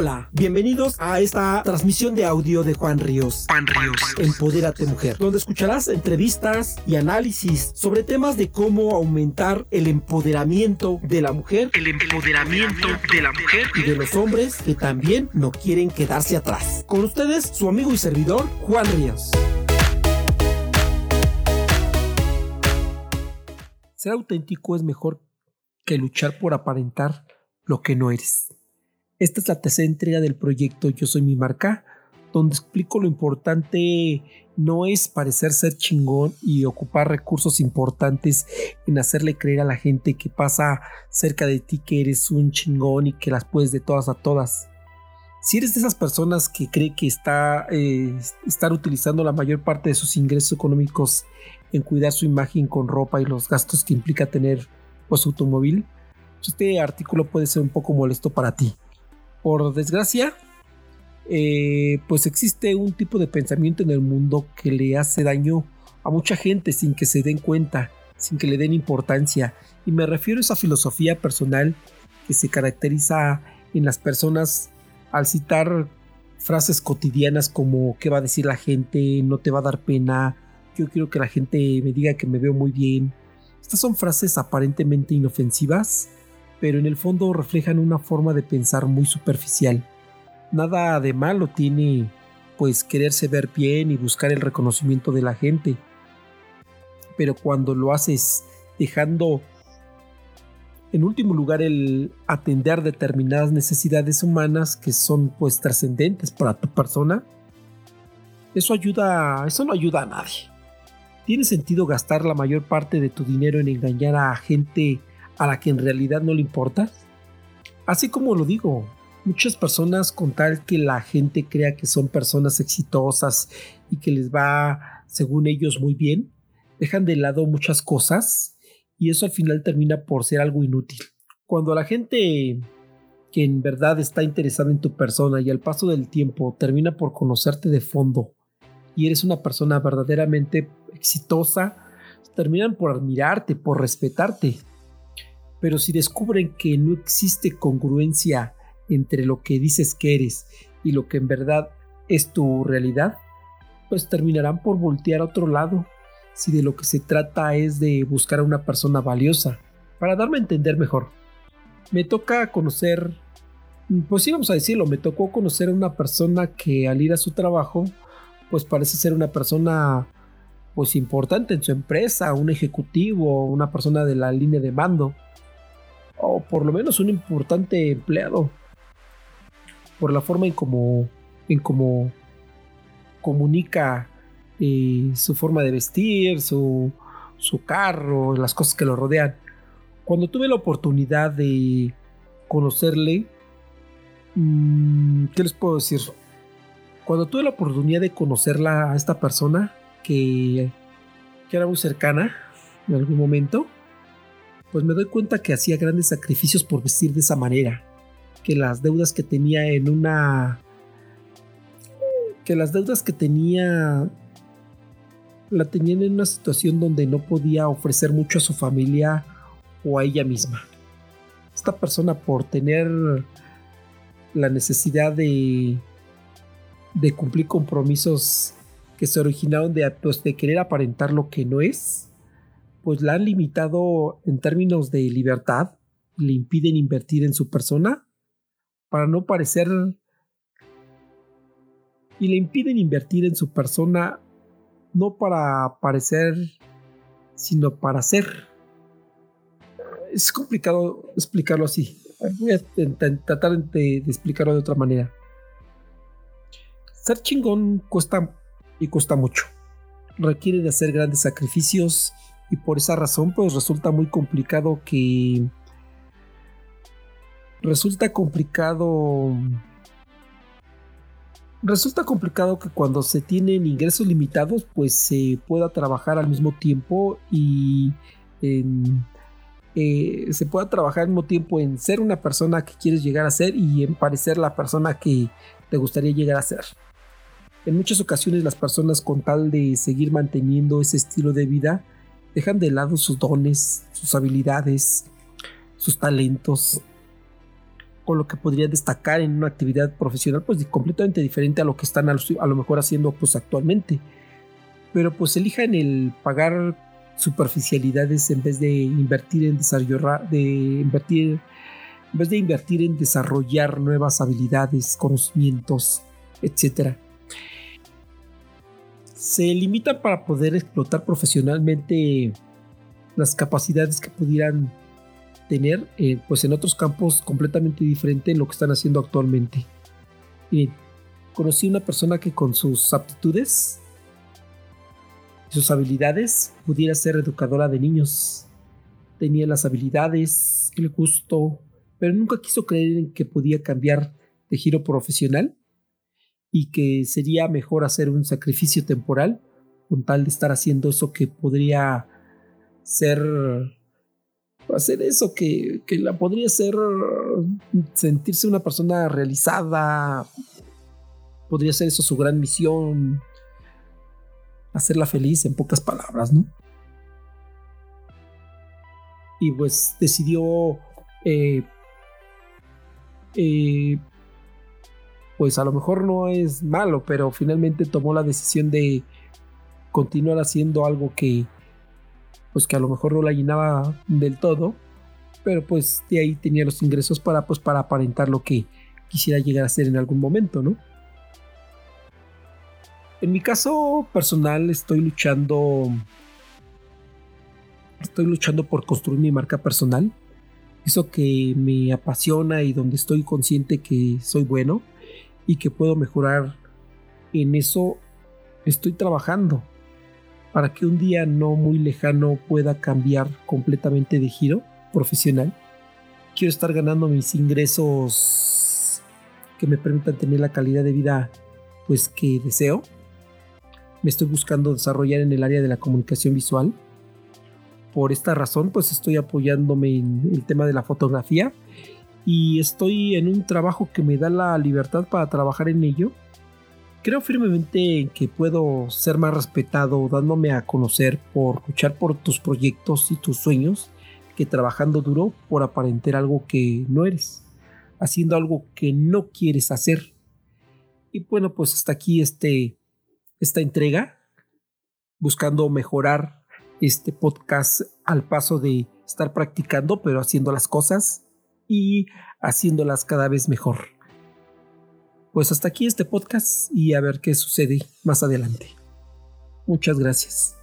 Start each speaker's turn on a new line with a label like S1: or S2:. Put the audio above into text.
S1: Hola, bienvenidos a esta transmisión de audio de Juan Ríos.
S2: Juan Ríos.
S1: Empodérate Mujer, donde escucharás entrevistas y análisis sobre temas de cómo aumentar el empoderamiento de la mujer
S2: El empoderamiento de la mujer.
S1: y de los hombres que también no quieren quedarse atrás. Con ustedes, su amigo y servidor, Juan Ríos. Ser auténtico es mejor que luchar por aparentar lo que no eres. Esta es la tercera entrega del proyecto Yo Soy Mi Marca, donde explico lo importante no es parecer ser chingón y ocupar recursos importantes en hacerle creer a la gente que pasa cerca de ti que eres un chingón y que las puedes de todas a todas. Si eres de esas personas que cree que está eh, estar utilizando la mayor parte de sus ingresos económicos en cuidar su imagen con ropa y los gastos que implica tener pues automóvil, pues, este artículo puede ser un poco molesto para ti. Por desgracia, eh, pues existe un tipo de pensamiento en el mundo que le hace daño a mucha gente sin que se den cuenta, sin que le den importancia. Y me refiero a esa filosofía personal que se caracteriza en las personas al citar frases cotidianas como qué va a decir la gente, no te va a dar pena, yo quiero que la gente me diga que me veo muy bien. Estas son frases aparentemente inofensivas, pero en el fondo reflejan una forma de pensar muy superficial. Nada de malo tiene pues quererse ver bien y buscar el reconocimiento de la gente. Pero cuando lo haces dejando en último lugar el atender determinadas necesidades humanas que son pues trascendentes para tu persona, eso ayuda, eso no ayuda a nadie. ¿Tiene sentido gastar la mayor parte de tu dinero en engañar a gente a la que en realidad no le importas? Así como lo digo, muchas personas con tal que la gente crea que son personas exitosas y que les va, según ellos, muy bien, dejan de lado muchas cosas y eso al final termina por ser algo inútil. Cuando la gente que en verdad está interesada en tu persona y al paso del tiempo termina por conocerte de fondo y eres una persona verdaderamente exitosa, terminan por admirarte, por respetarte. Pero si descubren que no existe congruencia entre lo que dices que eres y lo que en verdad es tu realidad, pues terminarán por voltear a otro lado si de lo que se trata es de buscar a una persona valiosa. Para darme a entender mejor, me toca conocer, pues sí vamos a decirlo, me tocó conocer a una persona que al ir a su trabajo, pues parece ser una persona pues importante en su empresa, un ejecutivo, una persona de la línea de mando, o por lo menos un importante empleado, por la forma en cómo en cómo comunica eh, su forma de vestir, su, su carro, las cosas que lo rodean. Cuando tuve la oportunidad de conocerle, mmm, ¿qué les puedo decir? Cuando tuve la oportunidad de conocerla a esta persona, que, que era muy cercana en algún momento, pues me doy cuenta que hacía grandes sacrificios por vestir de esa manera. Que las deudas que tenía en una... Que las deudas que tenía... La tenían en una situación donde no podía ofrecer mucho a su familia o a ella misma. Esta persona por tener la necesidad de, de cumplir compromisos que se originaron de, pues, de querer aparentar lo que no es, pues la han limitado en términos de libertad, le impiden invertir en su persona para no parecer y le impiden invertir en su persona no para parecer sino para ser. Es complicado explicarlo así. Voy a tratar de, explicarlo de otra manera. Ser chingón cuesta y cuesta mucho. Requiere de hacer grandes sacrificios y por esa razón pues resulta muy complicado que resulta complicado resulta complicado que cuando se tienen ingresos limitados pues se pueda trabajar al mismo tiempo y en, eh, se pueda trabajar al mismo tiempo en ser una persona que quieres llegar a ser y en parecer la persona que te gustaría llegar a ser. En muchas ocasiones las personas con tal de seguir manteniendo ese estilo de vida dejan de lado sus dones, sus habilidades, sus talentos. con lo que podría destacar en una actividad profesional pues completamente diferente a lo que están a lo, mejor haciendo pues actualmente. Pero pues elijan el pagar superficialidades en vez de invertir en desarrollar, de invertir, en vez de invertir en desarrollar nuevas habilidades, conocimientos, etc. Se limitan para poder explotar profesionalmente las capacidades que pudieran tener eh, pues en otros campos completamente diferente en lo que están haciendo actualmente. conocí una persona que con sus aptitudes y sus habilidades pudiera ser educadora de niños. Tenía las habilidades, el gusto, pero nunca quiso creer en que podía cambiar de giro profesional y que sería mejor hacer un sacrificio temporal con tal de estar haciendo eso que podría ser hacer eso que, la podría ser sentirse una persona realizada. Podría ser eso su gran misión. Hacerla feliz en pocas palabras no y pues decidió eh, eh, pues a lo mejor no es malo pero finalmente tomó la decisión de continuar haciendo algo que pues que a lo mejor no la llenaba del todo, pero pues de ahí tenía los ingresos para pues para aparentar lo que quisiera llegar a ser en algún momento, ¿no? En mi caso personal estoy luchando estoy luchando por construir mi marca personal, eso que me apasiona y donde estoy consciente que soy bueno y que puedo mejorar en eso estoy trabajando para que un día no muy lejano pueda cambiar completamente de giro profesional. Quiero estar ganando mis ingresos que me permitan tener la calidad de vida pues que deseo. Me estoy buscando desarrollar en el área de la comunicación visual. Por esta razón pues estoy apoyándome en el tema de la fotografía y estoy en un trabajo que me da la libertad para trabajar en ello Creo firmemente en que puedo ser más respetado dándome a conocer por luchar por tus proyectos y tus sueños que trabajando duro por aparentar algo que no eres, haciendo algo que no quieres hacer. Y bueno, pues hasta aquí este, esta entrega, buscando mejorar este podcast al paso de estar practicando, pero haciendo las cosas y haciéndolas cada vez mejor. Pues hasta aquí este podcast y a ver qué sucede más adelante. Muchas gracias.